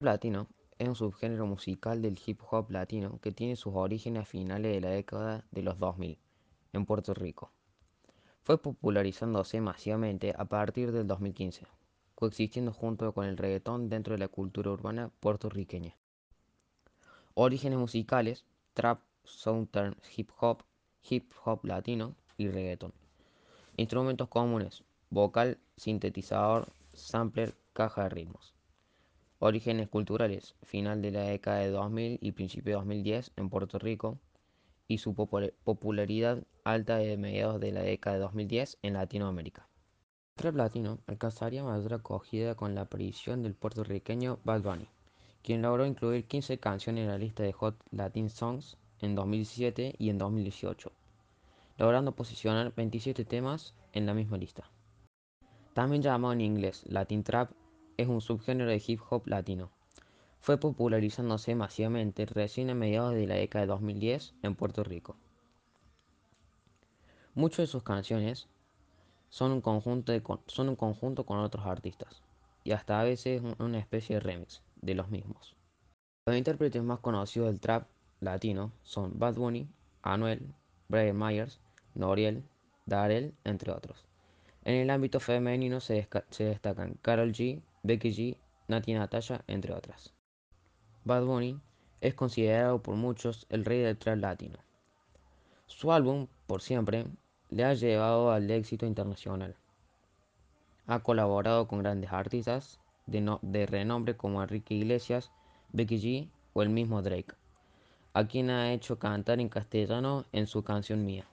latino es un subgénero musical del hip hop latino que tiene sus orígenes a finales de la década de los 2000 en Puerto Rico. Fue popularizándose masivamente a partir del 2015, coexistiendo junto con el reggaetón dentro de la cultura urbana puertorriqueña. Orígenes musicales, trap, southern hip hop, hip hop latino y reggaeton. Instrumentos comunes, vocal, sintetizador, sampler, caja de ritmos. Orígenes culturales, final de la década de 2000 y principio de 2010 en Puerto Rico, y su popularidad alta de mediados de la década de 2010 en Latinoamérica. El trap latino alcanzaría mayor acogida con la aparición del puertorriqueño Bad Bunny, quien logró incluir 15 canciones en la lista de Hot Latin Songs en 2017 y en 2018, logrando posicionar 27 temas en la misma lista. También llamado en inglés Latin Trap, es un subgénero de hip hop latino. Fue popularizándose masivamente recién a mediados de la década de 2010 en Puerto Rico. Muchas de sus canciones son un conjunto, son un conjunto con otros artistas, y hasta a veces una especie de remix de los mismos. Los intérpretes más conocidos del trap latino son Bad Bunny, Anuel, Brian Myers, Noriel, Darel, entre otros. En el ámbito femenino se, se destacan Carol G, Becky G, Nati Natasha, entre otras. Bad Bunny es considerado por muchos el rey del trap latino. Su álbum, Por Siempre, le ha llevado al éxito internacional. Ha colaborado con grandes artistas de, de renombre como Enrique Iglesias, Becky G o el mismo Drake, a quien ha hecho cantar en castellano en su canción Mía.